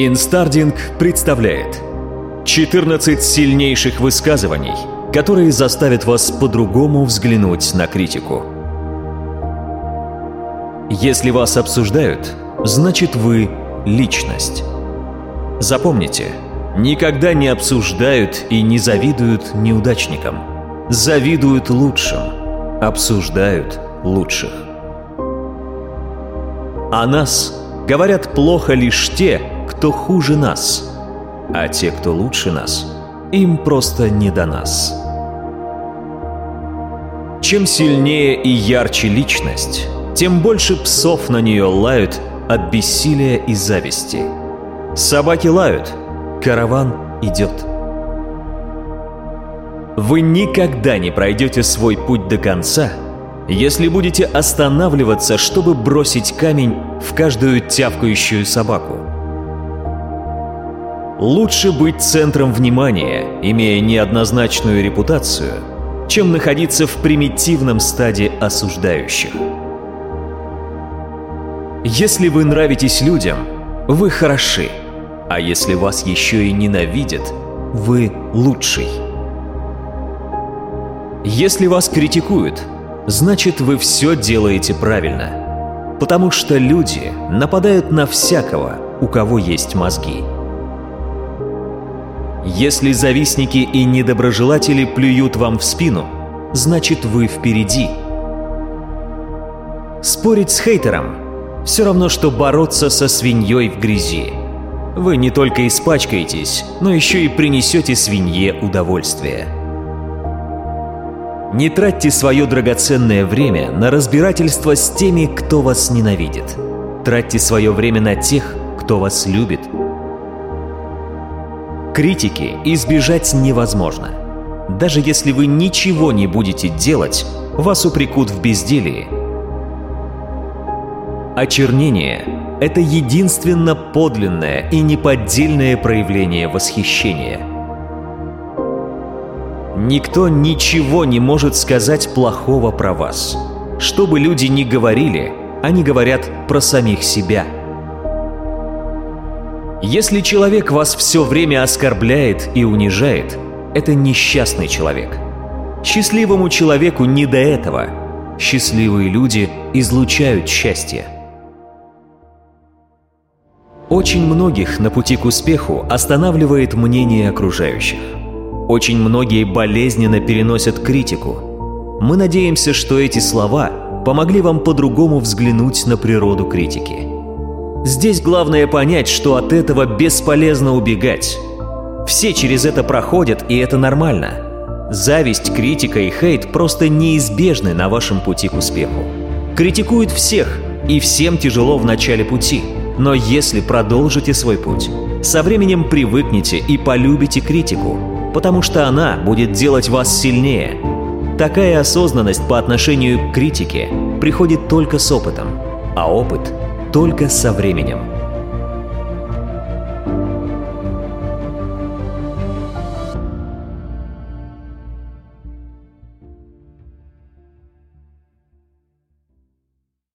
Инстардинг представляет 14 сильнейших высказываний, которые заставят вас по-другому взглянуть на критику. Если вас обсуждают, значит вы личность. Запомните, никогда не обсуждают и не завидуют неудачникам. Завидуют лучшим, обсуждают лучших. О нас говорят плохо лишь те, кто хуже нас, а те, кто лучше нас, им просто не до нас. Чем сильнее и ярче личность, тем больше псов на нее лают от бессилия и зависти. Собаки лают, караван идет. Вы никогда не пройдете свой путь до конца, если будете останавливаться, чтобы бросить камень в каждую тявкающую собаку. Лучше быть центром внимания, имея неоднозначную репутацию, чем находиться в примитивном стаде осуждающих. Если вы нравитесь людям, вы хороши, а если вас еще и ненавидят, вы лучший. Если вас критикуют, значит вы все делаете правильно, потому что люди нападают на всякого, у кого есть мозги. Если завистники и недоброжелатели плюют вам в спину, значит вы впереди. Спорить с хейтером – все равно, что бороться со свиньей в грязи. Вы не только испачкаетесь, но еще и принесете свинье удовольствие. Не тратьте свое драгоценное время на разбирательство с теми, кто вас ненавидит. Тратьте свое время на тех, кто вас любит – Критики избежать невозможно. Даже если вы ничего не будете делать, вас упрекут в безделии. Очернение — это единственно подлинное и неподдельное проявление восхищения. Никто ничего не может сказать плохого про вас. Что бы люди ни говорили, они говорят про самих себя — если человек вас все время оскорбляет и унижает, это несчастный человек. Счастливому человеку не до этого. Счастливые люди излучают счастье. Очень многих на пути к успеху останавливает мнение окружающих. Очень многие болезненно переносят критику. Мы надеемся, что эти слова помогли вам по-другому взглянуть на природу критики – Здесь главное понять, что от этого бесполезно убегать. Все через это проходят, и это нормально. Зависть, критика и хейт просто неизбежны на вашем пути к успеху. Критикуют всех, и всем тяжело в начале пути. Но если продолжите свой путь, со временем привыкнете и полюбите критику, потому что она будет делать вас сильнее. Такая осознанность по отношению к критике приходит только с опытом, а опыт только со временем.